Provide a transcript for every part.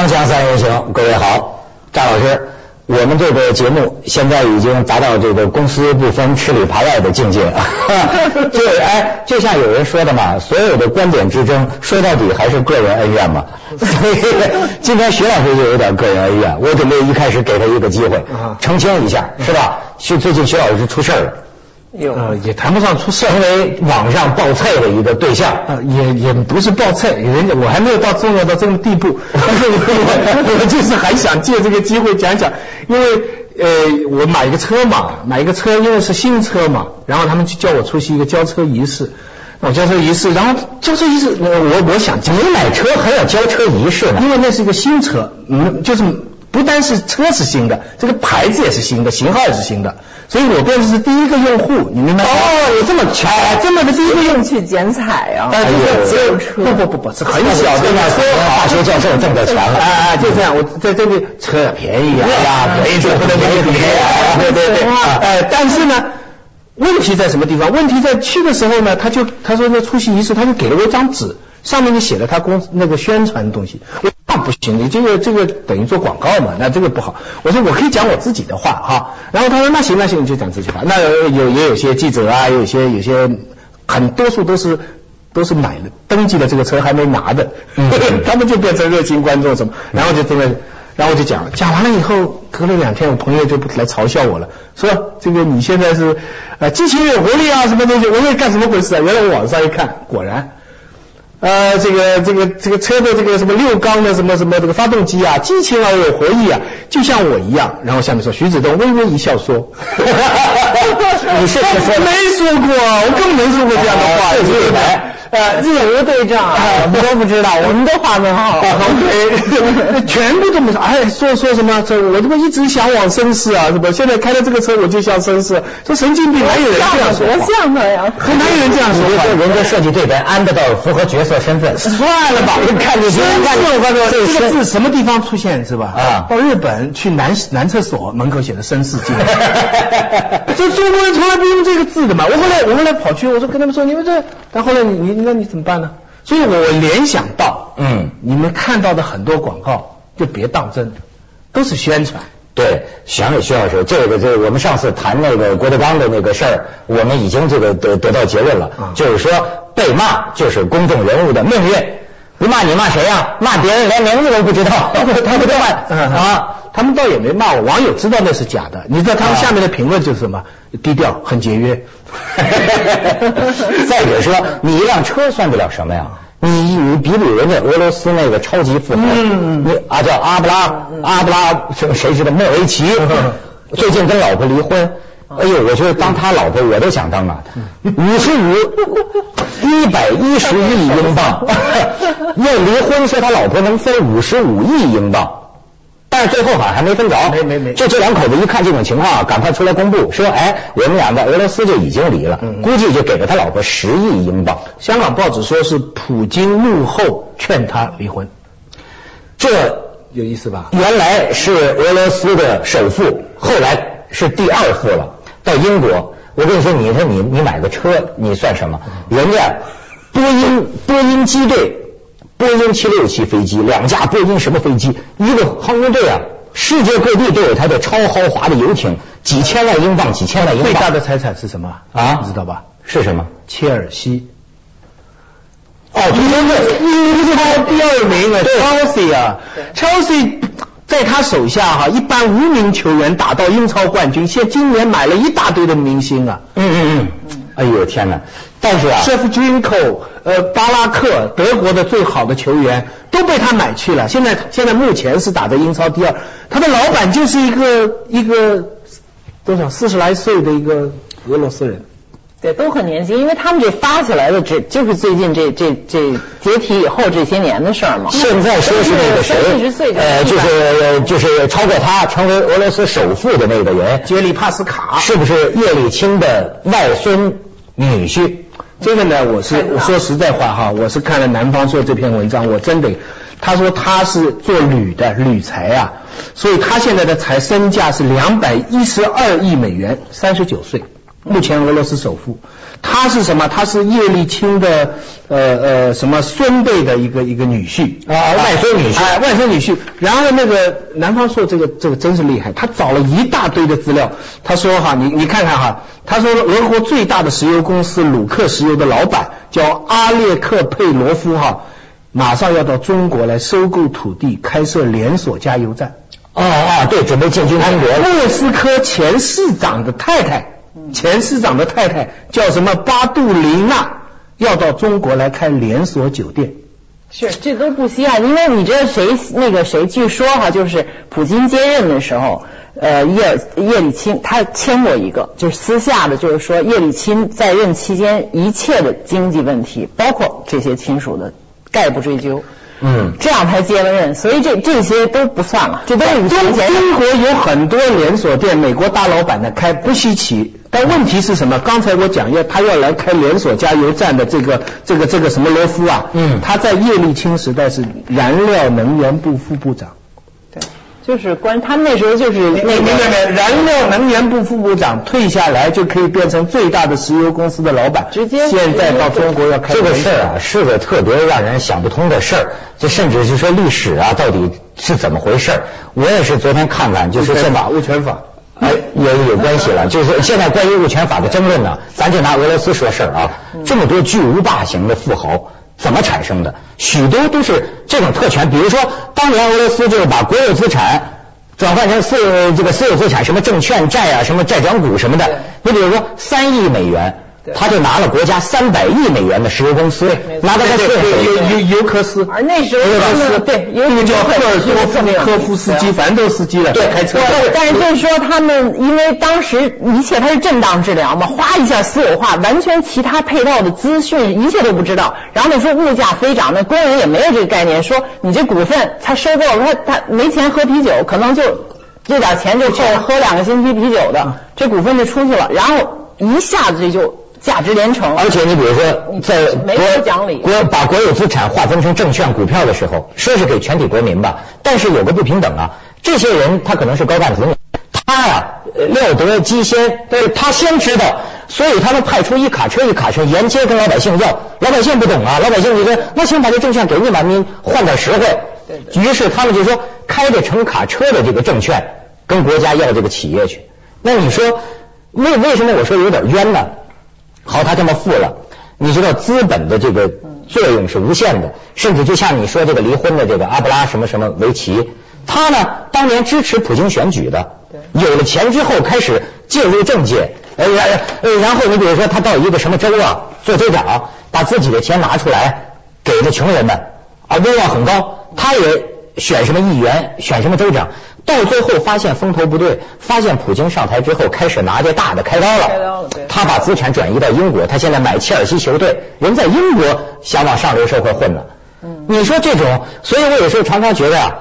锵锵三人行，各位好，张老师，我们这个节目现在已经达到这个公私不分、吃里扒外的境界。就哎，就像有人说的嘛，所有的观点之争，说到底还是个人恩怨嘛。所以今天徐老师就有点个人恩怨，我准备一开始给他一个机会澄清一下，是吧？徐最近徐老师出事了。呃，也谈不上出事，成为网上爆菜的一个对象。呃，也也不是爆菜，人家我还没有到重要到这个地步，但 是我我就是还想借这个机会讲讲，因为呃，我买一个车嘛，买一个车，因为是新车嘛，然后他们就叫我出席一个交车仪式，我交车仪式，然后交车仪式，我我我想，你买车还要交车仪式呢？因为那是一个新车，嗯，就是。不单是车是新的，这个牌子也是新的，型号也是新的，所以我变成是第一个用户，你明白吗？哦，有这么巧，这么的第一个用去剪彩啊！哎只有车，不不不不，是很小的嘛，说大学教授挣的钱了，哎哎，就这样，我在这里车便宜啊，便宜就不能便宜，对对对，哎，但是呢，问题在什么地方？问题在去的时候呢，他就他说那出席仪式，他就给了我一张纸。上面就写了他公那个宣传的东西，那不行，你这个这个等于做广告嘛，那这个不好。我说我可以讲我自己的话哈，然后他说那行那行你就讲自己话。那有也有些记者啊，有些有些很多数都是都是买了登记的这个车还没拿的，他们就变成热心观众什么，然后就真的，然后我就讲讲完了以后，隔了两天我朋友就来嘲笑我了，说这个你现在是呃激情有活力啊什么东西，我说干什么回事啊？原来我网上一看，果然。呃，这个这个这个车的这个什么六缸的什么什么这个发动机啊，激情而有活力啊，就像我一样。然后下面说徐子东微微一笑说：“ 你是说没说过，我根本没说过这样的话。”呃，日无对账，我们都不知道，我们都画很好。对，全部都没说。哎，说说什么？这我这么一直向往绅士啊，是不？现在开了这个车，我就像绅士。说神经病，哪有人这样说？多像他呀！哪有人这样说？人家设计对白，安得到符合角色身份。算了吧，看你这这个字什么地方出现是吧？啊，到日本去男男厕所门口写的绅士进。这中国人从来不用这个字的嘛。我后来我后来跑去，我说跟他们说，你们这，但后来你你。那你怎么办呢？所以我联想到，嗯，你们看到的很多广告就别当真，都是宣传。对，想徐老师，这个这个我们上次谈那个郭德纲的那个事儿，我们已经这个得得到结论了，就是说被骂就是公众人物的命运。不骂你骂谁呀？骂别人连名字都不知道，他不 知道啊。他们倒也没骂我，网友知道那是假的。你知道他们下面的评论就是什么？低调，很节约。再者说，你一辆车算得了什么呀？你你比比人家俄罗斯那个超级富豪，你啊叫阿布拉阿布拉什谁知道莫维奇，最近跟老婆离婚。哎呦，我觉得当他老婆我都想当啊！五十五一百一十亿英镑，要离婚说他老婆能分五十五亿英镑。但是最后好像还没分着，没没没，就这两口子一看这种情况，赶快出来公布说，哎，我们俩在俄罗斯就已经离了，估计就给了他老婆十亿英镑。香港报纸说是普京幕后劝他离婚，这有意思吧？原来是俄罗斯的首富，后来是第二富了，到英国。我跟你说，你说你你买个车，你算什么？人家波音波音机队。波音七六七飞机，两架波音什么飞机？一个航空队啊，世界各地都有它的超豪华的游艇，几千万英镑，几千万英镑。最大的财产是什么啊？你知道吧？是什么？切尔西。哦，对对对，英超第二名啊，Chelsea 啊，Chelsea 在他手下哈，一般无名球员打到英超冠军，现今年买了一大堆的明星啊。嗯嗯嗯。哎呦天哪！但是啊舍夫君科，呃，巴拉克，德国的最好的球员都被他买去了。现在现在目前是打在英超第二，他的老板就是一个一个多少四十来岁的一个俄罗斯人。对，都很年轻，因为他们这发起来的，这就是最近这这这解体以后这些年的事儿嘛。现在说是那个谁，呃，就是就是超过他成为俄罗斯首富的那个人，杰里帕斯卡，是不是叶利钦的外孙？女婿，这个呢，我是我说实在话哈，我是看了南方说这篇文章，我真得，他说他是做铝的铝材啊，所以他现在的财身价是两百一十二亿美元，三十九岁，目前俄罗斯首富。他是什么？他是叶利钦的呃呃什么孙辈的一个一个女婿啊外孙女婿哎，外孙女婿。然后那个南方朔这个这个真是厉害，他找了一大堆的资料。他说哈，你你看看哈，他说俄国最大的石油公司鲁克石油的老板叫阿列克佩罗夫哈，马上要到中国来收购土地，开设连锁加油站。哦哦，对，准备进军中国。莫斯科前市长的太太，前市长的太太叫什么巴杜琳娜，要到中国来开连锁酒店。是，这都不稀罕，因为你知道谁那个谁，据说哈，就是普京接任的时候，呃，叶叶利钦他签过一个，就是私下的，就是说叶利钦在任期间一切的经济问题，包括这些亲属的，概不追究。嗯，这样才接了任，所以这这些都不算了，这都是。中国有很多连锁店，美国大老板的开不稀奇，但问题是什么？刚才我讲要他要来开连锁加油站的这个这个这个什么罗夫啊，嗯他在叶利钦时代是燃料能源部副部长。对，就是关他那时候就是那明白没个？燃料能源部副部长退下来就可以变成最大的石油公司的老板，直接现在到中国要开这个事儿啊，是个特别让人想不通的事儿。这甚至是说历史啊，到底是怎么回事儿？我也是昨天看看，就是现在法物权法。哎，有有关系了，就是现在关于物权法的争论呢，咱就拿俄罗斯说事儿啊，这么多巨无霸型的富豪怎么产生的？许多都是这种特权，比如说当年俄罗斯就是把国有资产转换成私这个私有资产，什么证券债啊，什么债转股什么的，你比如说三亿美元。他就拿了国家三百亿美元的石油公司，拿到他对税对尤尤尤科斯，而那时候他们对，那个叫赫尔多夫科夫斯基，反正都是司机了，对开车的。对，但是就是说他们因为当时一切它是震荡治疗嘛，哗一下私有化，完全其他配套的资讯一切都不知道。然后那时候物价飞涨，那工人也没有这个概念，说你这股份他收购了，他他没钱喝啤酒，可能就这点钱就够喝两个星期啤酒的，这股份就出去了，然后一下子这就价值连城。而且你比如说，在没国有讲理国把国有资产划分成证券、股票的时候，说是给全体国民吧，但是有个不平等啊。这些人他可能是高干子女，他呀、呃料得机先，对他先知道，所以他们派出一卡车一卡车沿街跟老百姓要，老百姓不懂啊，老百姓就说那行把这证券给你吧，你换点实惠。于是他们就说开着乘卡车的这个证券跟国家要这个企业去。那你说为为什么我说有点冤呢？好，他这么富了，你知道资本的这个作用是无限的，甚至就像你说这个离婚的这个阿布拉什么什么维奇，他呢当年支持普京选举的，有了钱之后开始介入政界，呃然呃然后你比如说他到一个什么州啊做州长，把自己的钱拿出来给了穷人们，啊威望很高，他也选什么议员，选什么州长，到最后发现风头不对，发现普京上台之后开始拿这大的开刀了，开刀了对他把资产转移到英国，他现在买切尔西球队，人在英国想往上流社会混呢。嗯你说这种，所以我有时候常常觉得啊，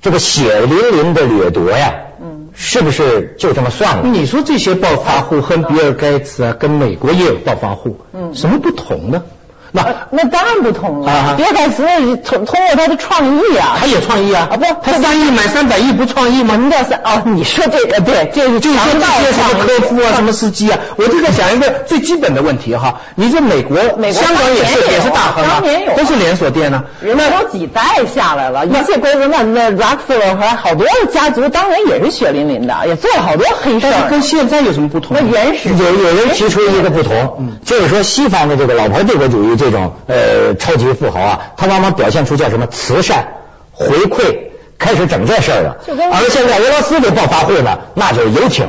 这个血淋淋的掠夺呀，嗯是不是就这么算了？你说这些暴发户和比尔盖茨啊，跟美国也有暴发户，嗯什么不同呢？那那当然不同啊了，比尔盖茨通通过他的创意啊，他也创意啊，啊不他三亿买三百亿不创意吗？什么叫三？哦，你说这个 对，这是就说这强盗些什么科夫啊，什么司机啊，我就在想一个最基本的问题哈。你说美国、美国香港也是也是大亨啊当年有，都是连锁店呢。人家都几代下来了，一切规则那那 Rockefeller 和好多家族当年也是血淋淋的，也做了好多黑事儿跟。现在有什么不同那？原始有有人提出一个不同，就是说西方的这个老牌帝国主义这种呃超级富豪啊，他往往表现出叫什么慈善回馈，开始整这事儿了。而现在俄罗斯的暴发户呢，那就是游艇、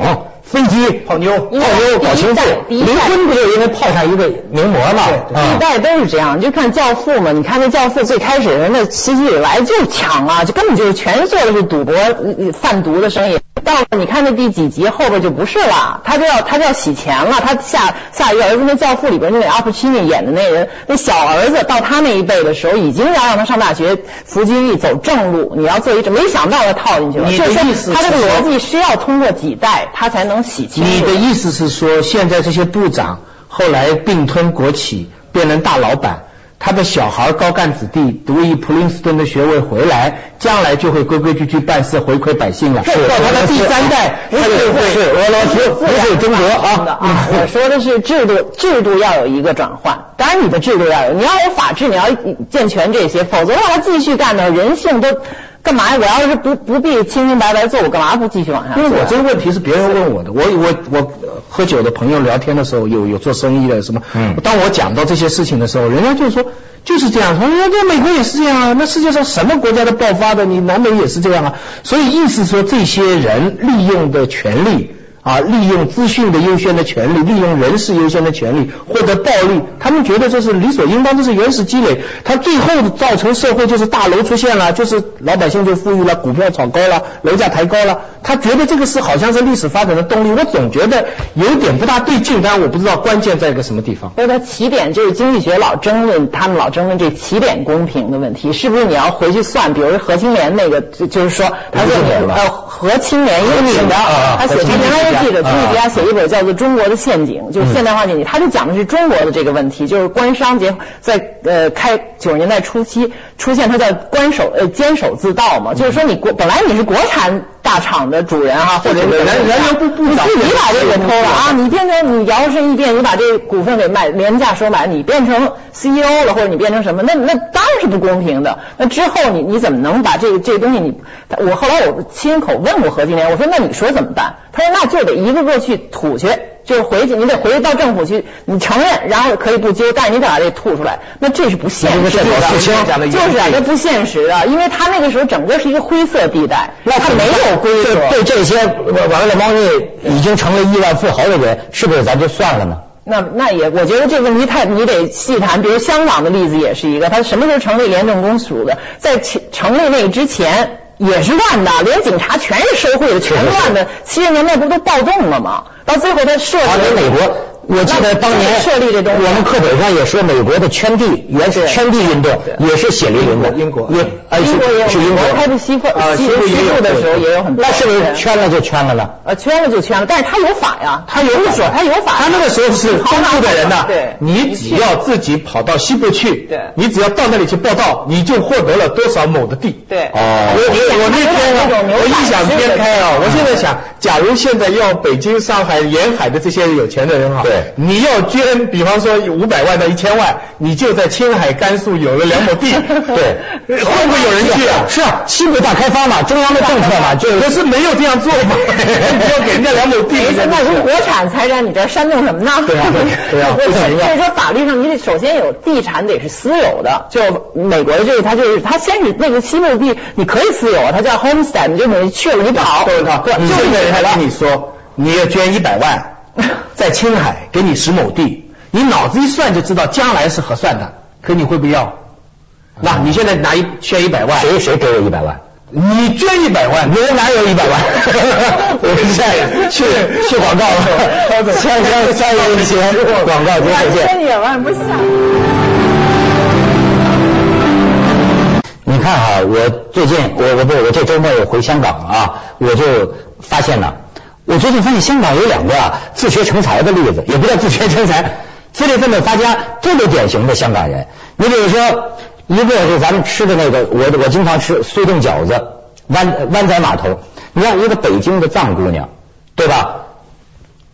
飞机、泡妞泡妞、搞情妇，离婚不就因为泡上一个名模嘛？一啊代都是这样，你就看《教父》嘛，你看那《教父》最开始人家奇迹以来就是抢啊，就根本就是全做的是赌博、呃贩毒的生意。到了你看那第几集后边就不是了，他就要他就要洗钱了。他下下一个儿子那《教父》里边那个阿普奇尼演的那人，那小儿子到他那一辈的时候，已经要让他上大学服军役走正路，你要做一这，没想到他套进去了。你的就是意思他这个逻辑是要通过几代他才能洗清楚。你的意思是说，现在这些部长后来并吞国企，变成大老板，他的小孩高干子弟读一普林斯顿的学位回来，将来就会规规矩矩办事，回馈百姓了。到他的第三代，他就会是俄罗斯，不是中国啊。啊，我说的是制度，制度要有一个转换。当然，你的制度要有，你要有法治，你要健全这些，否则的话，他继续干的人性都。干嘛呀？我要是不不必清清白白做，我干嘛不继续往下？因为我这个问题是别人问我的，我我我喝酒的朋友聊天的时候，有有做生意的什么？嗯，当我讲到这些事情的时候，人家就说就是这样，说人家美国也是这样啊，那世界上什么国家都爆发的，你南美也是这样啊，所以意思说这些人利用的权利。啊，利用资讯的优先的权利，利用人事优先的权利获得暴利，他们觉得这是理所应当，这是原始积累。他最后造成社会就是大楼出现了，就是老百姓就富裕了，股票炒高了，楼价抬高了。他觉得这个是好像是历史发展的动力，我总觉得有点不大对劲，但是我不知道关键在一个什么地方。所以它起点就是经济学老争论，他们老争论这起点公平的问题，是不是你要回去算？比如何青莲那个，就是说他说呃何青莲一个女的，他写他原来。记者朱莉迪亚写一本叫做《中国的陷阱》，就是现代化陷阱，他就讲的是中国的这个问题，就是官商结在呃开九十年代初期出现，它叫官守呃监守自盗嘛，就是说你国本来你是国产大厂的主人啊，或者人人家不不你把这个偷了啊，你变成你摇身一变，你把这股份给卖廉价收买，你变成 CEO 了，或者你变成什么，那那当然是不公平的。那之后你你怎么能把这个这个东西你我后来我亲口问过何金莲，我说那你说怎么办？他说那就。得一个个去吐去，就是回去，你得回去到政府去，你承认，然后可以不揪，但是你得把这吐出来，那这是不现实的，就是啊，这不现实的，因为他那个时候整个是一个灰色地带，那他没有规则。对这些玩了猫腻已经成了亿万富豪的人，是不是咱就算了呢？那那也，我觉得这个问题太，你得细谈。比如香港的例子也是一个，他什么时候成立廉政公署的？在成立那之前。也是乱的，连警察全是受贿的，全乱的。七十年代不都暴动了吗？到最后他设立美国。我记得当年设立这东西，我们课本上也说美国的圈地，原是圈地运动也是血淋淋的。英国，英英国也有英国，开布西部西部的时候也有很多。那是不是圈了就圈了呢？呃，圈了就圈了，但是他有法呀，他有法，他有法。他那个时候是东部的人呢，对，你只要自己跑到西部去，对，你只要到那里去报道，你就获得了多少亩的地。对，哦，我我我那天我异想天开啊，我现在想，假如现在要北京、上海沿海的这些有钱的人哈，对，你要捐。比方说五百万到一千万，你就在青海、甘肃有了两亩地，对，会不会有人去啊？是啊，西部大开发嘛，中央的政策嘛，就可是没有这样做嘛，要给人家两亩地。那如国产财产，你这煽动什么呢？对啊，对啊，所以说法律上你得首先有地产得是私有的，就美国的这个，他就是他先是那个西部地你可以私有啊，他叫 homestead，你就等于去了你跑，对对对，就一个人跟你说你要捐一百万。在青海给你十亩地，你脑子一算就知道将来是合算的，可你会不要？那你现在拿一捐一百万，谁谁给我一百万？你捐一百万，我哪有一百万？我是在去 去广告了，锵 锵三人行，广告结束见。捐一百万不下。你看哈，我最近我我不我这周末我回香港啊，我就发现了。我最近发现香港有两个啊自学成才的例子，也不叫自学成才，自力奋斗发家，特别典型的香港人。你比如说，一个是咱们吃的那个，我我经常吃速冻饺子，湾湾仔码头。你看一个北京的藏姑娘，对吧？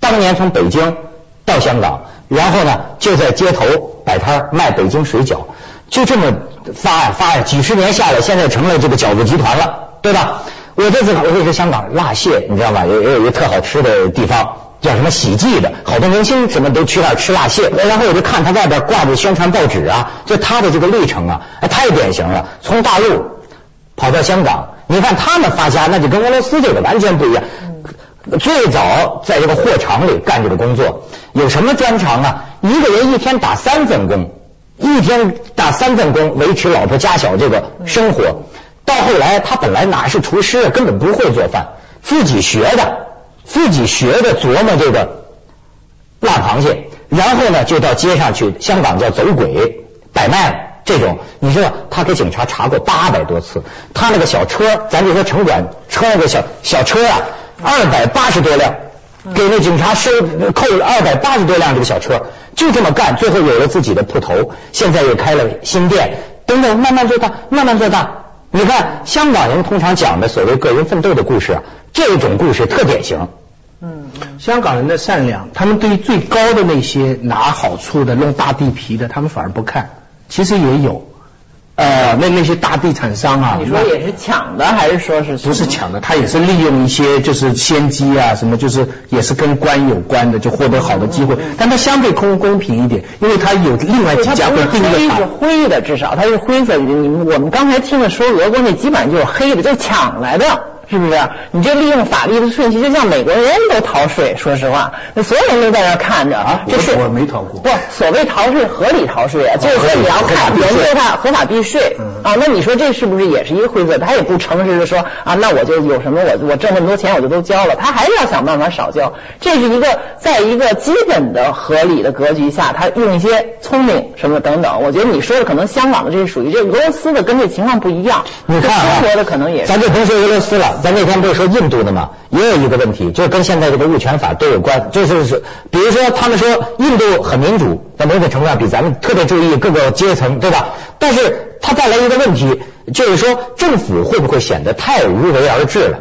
当年从北京到香港，然后呢就在街头摆摊卖北京水饺，就这么发呀发呀，几十年下来，现在成了这个饺子集团了，对吧？我这次我跟你说，香港辣蟹，你知道吗？有有一个特好吃的地方，叫什么喜记的，好多明星什么都去那儿吃辣蟹。然后我就看他外边挂着宣传报纸啊，就他的这个历程啊，太典型了。从大陆跑到香港，你看他们发家，那就跟俄罗斯这个完全不一样。最早在这个货场里干这个工作，有什么专长啊？一个人一天打三份工，一天打三份工维持老婆家小这个生活。到后来，他本来哪是厨师，根本不会做饭，自己学的，自己学着琢磨这个辣螃蟹，然后呢，就到街上去，香港叫走鬼摆卖这种。你知道，他给警察查过八百多次，他那个小车，咱就说城管车那个小小车啊，二百八十多辆，给那警察收扣了二百八十多辆这个小车，就这么干，最后有了自己的铺头，现在又开了新店，等等，慢慢做大，慢慢做大。你看，香港人通常讲的所谓个人奋斗的故事啊，这种故事特典型。嗯，香港人的善良，他们对于最高的那些拿好处的、弄大地皮的，他们反而不看。其实也有，呃，那那些大地产商啊，你说也是抢的，还是说是？不是抢的，他也是利用一些就是先机啊，什么就是也是跟官有关的，就获得好的机会。但他相对公公平一点，因为他有另外几家会盯着他。是灰的，至少他是灰色。你我们刚才听的说俄国那基本上就是黑的，就抢来的。是不是？你这利用法律的顺序，就像美国人都逃税，说实话，那所有人都在那看着啊。就是我没逃过。不，所谓逃税，合理逃税啊，就是说你要看研究他合法避税啊。那你说这是不是也是一个灰色？他也不诚实的说啊，那我就有什么我我挣那么多钱我就都交了，他还是要想办法少交。这是一个在一个基本的合理的格局下，他用一些聪明什么等等。我觉得你说的可能香港的这是属于这俄罗斯的跟这情况不一样。你看啊，中国的可能也。咱就甭说俄罗斯了。咱那天不是说印度的吗？也有一个问题，就是跟现在这个物权法都有关。就是是，比如说他们说印度很民主，在某种程度上比咱们特别注意各个阶层，对吧？但是它带来一个问题，就是说政府会不会显得太无为而治了？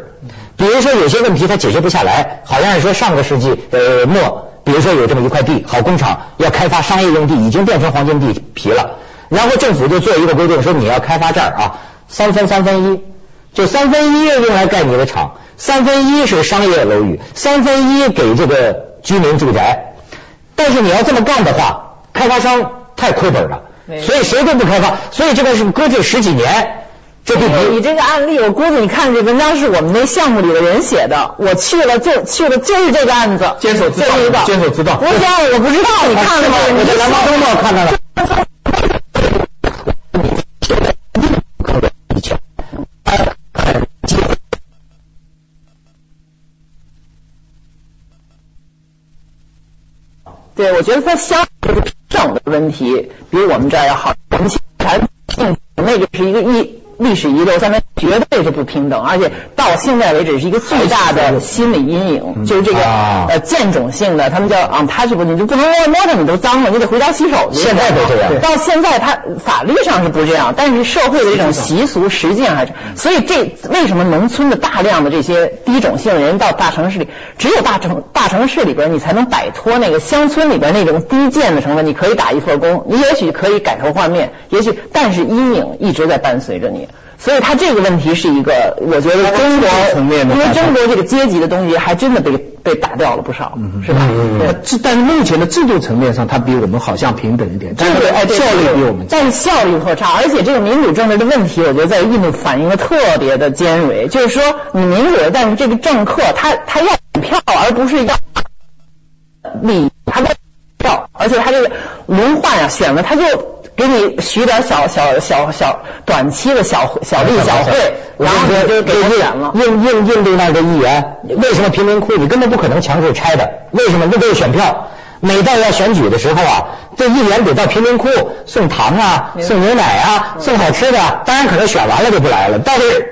比如说有些问题它解决不下来，好像是说上个世纪呃末，比如说有这么一块地，好工厂要开发商业用地，已经变成黄金地皮了，然后政府就做一个规定，说你要开发这儿啊，三分三分一。就三分一用来盖你的厂，三分一是商业楼宇，三分一给这个居民住宅。但是你要这么干的话，开发商太亏本了，所以谁都不开发，所以这个是搁置十几年。这地你这个案例，我估计你看这文章是我们那项目里的人写的，我去了就去了就是这个案子，监守自盗，监守自盗。不是，我不知道，你看了吗？我在南方周末看到了。对，我觉得它相对省的问题比我们这儿要好。我们现在那个是一个一。历史遗留，下面绝对是不平等，而且到现在为止是一个最大的心理阴影，就是这个呃贱种性的，他们叫 untouchable，你就不能摸摸着你都脏了，你得回家洗手去。现在都这样。到现在，他法律上是不这样？但是社会的这种习俗实际上还是，所以这为什么农村的大量的这些低种姓人到大城市里，只有大城大城市里边你才能摆脱那个乡村里边那种低贱的成分，你可以打一份工，你也许可以改头换面，也许，但是阴影一直在伴随着你。所以他这个问题是一个，我觉得中国，因为中国这个阶级的东西还真的被被打掉了不少，是吧？这但是目前的制度层面上，它比我们好像平等一点，但是效率比我们，但是效率特差，而且这个民主政治的问题，我觉得在印度反映的特别的尖锐，就是说你民主，但是这个政客他他要票，而不是要利益，他要票，而且他这个轮换啊，选了他就。给你许点小小小小短期的小小利小惠，然后就给他选了。印印印度那的议员，为什么贫民窟你根本不可能强制拆的？为什么？那都是选票。每到要选举的时候啊，这议员得到贫民窟送糖啊，送牛奶啊，送好吃的。当然可能选完了就不来了，但是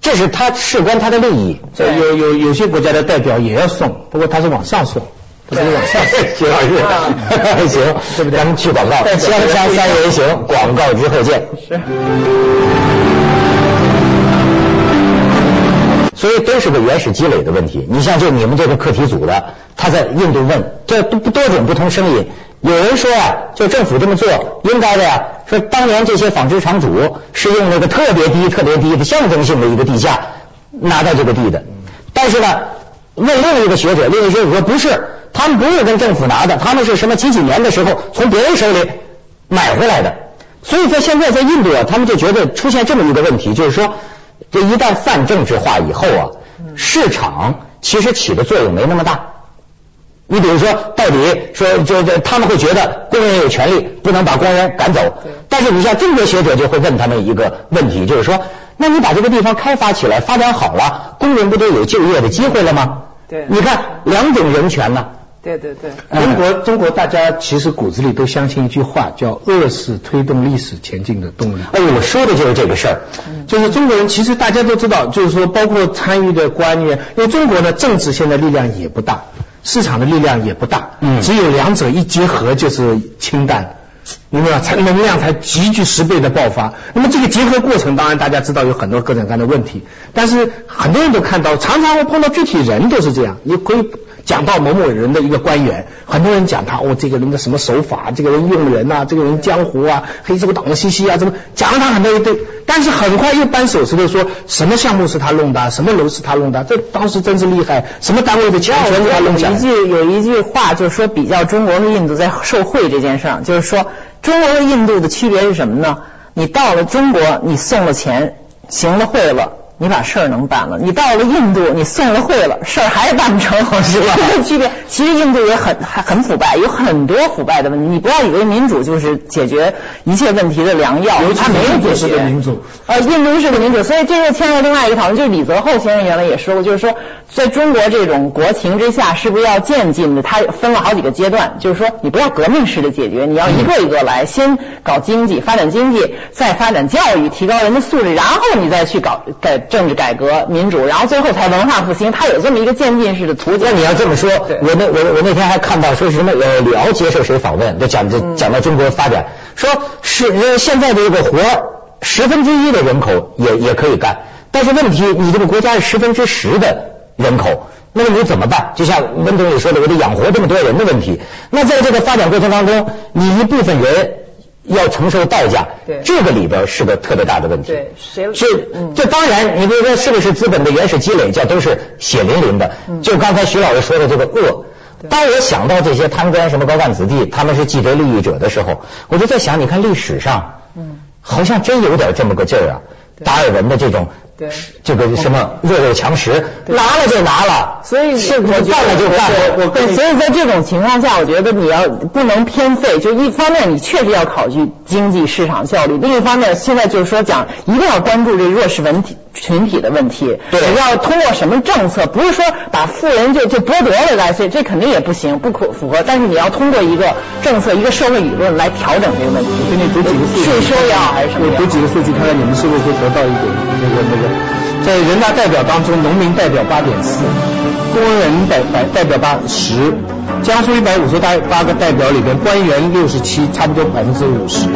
这是他事关他的利益。有有有些国家的代表也要送，不过他是往上送。不是往下，徐老师，行，对不对？咱们去广告，香香三人行，广告之后见。是。所以都是个原始积累的问题。你像就你们这个课题组的，他在印度问，这多多种不同声音。有人说啊，就政府这么做应该的呀，说当年这些纺织厂主是用那个特别低、特别低的象征性的一个地价拿到这个地的。但是呢，问另一个学者，另一个学者说不是。他们不是跟政府拿的，他们是什么几几年的时候从别人手里买回来的。所以在现在在印度啊，他们就觉得出现这么一个问题，就是说，这一旦泛政治化以后啊，市场其实起的作用没那么大。你比如说，到底说这这他们会觉得工人有权利，不能把工人赶走。但是你像中国学者就会问他们一个问题，就是说，那你把这个地方开发起来，发展好了，工人不都有就业的机会了吗？对，你看两种人权呢。对对对，中国中国大家其实骨子里都相信一句话，叫饿是推动历史前进的动力。哎，我说的就是这个事儿，就是中国人其实大家都知道，就是说包括参与的官员，因为中国的政治现在力量也不大，市场的力量也不大，嗯只有两者一结合就是氢弹。明白吧？才能量才急剧十倍的爆发。那么这个结合过程，当然大家知道有很多各种各样的问题，但是很多人都看到，常常会碰到具体人都是这样。你可以讲到某某人的一个官员，很多人讲他哦，这个人的什么手法，这个人用人呐、这个人江湖啊，黑社会党兮兮啊，怎么讲了他很多一堆，但是很快又扳手指头说什么项目是他弄的，什么楼是他弄的，这当时真是厉害，什么单位的钱全是他弄的有一。句有一句话，就是说比较中国和印度在受贿这件事上，就是说中国和印度的区别是什么呢？你到了中国，你送了钱，行了贿了。你把事儿能办了，你到了印度，你送了会了，事儿还办不成，是吧？区别，其实印度也很还很腐败，有很多腐败的问题。你不要以为民主就是解决一切问题的良药，它没有解决的民主。呃，印度式的民主，所以这又牵扯另外一个讨论，就是李泽厚先生原来也说过，就是说，在中国这种国情之下，是不是要渐进的？他分了好几个阶段，就是说，你不要革命式的解决，你要一个一个来，先搞经济，发展经济，再发展教育，提高人的素质，然后你再去搞改政治改革、民主，然后最后才文化复兴。它有这么一个渐进式的途径。那你要这么说，我那我我那天还看到说是什么呃李敖接受谁访问，就讲这嗯讲到中国发展，说是呃现在的这个活儿十分之一的人口也也可以干，但是问题你这个国家是十分之十的人口。那么你怎么办？就像温总理说的，我得养活这么多人的问题。那在这个发展过程当中，你一部分人要承受代价，对。这个里边是个特别大的问题。对谁是嗯，这当然，你比如说是不是资本的原始积累，这都是血淋淋的。就刚才徐老师说的这个恶，当我想到这些贪官什么高干子弟，他们是既得利益者的时候，我就在想，你看历史上，嗯，好像真有点这么个劲儿啊。达尔文的这种，对这个什么弱肉强食，拿了就拿了，所以是我干了就干了。我对，所以在这种情况下，我觉得你要不能偏废，就一方面你确实要考虑经济市场效率，另一方面现在就是说讲一定要关注这弱势文体群体的问题。对你要通过什么政策，不是说把富人就就剥夺了来，所以这肯定也不行，不可符合。但是你要通过一个政策、一个社会理论来调整这个问题。我给你读几个数据，税收也好还是什么我读几个数据，看看你们是不是会得到一点那个那个，在人大代表当中，农民代表八点四，工人代代代表八十，江苏一百五十八八个代表里边，官员六十七，差不多百分之五十，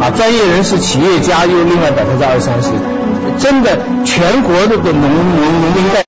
啊，专业人士、企业家又另外百分之二三十，真的全国这个农农农民代。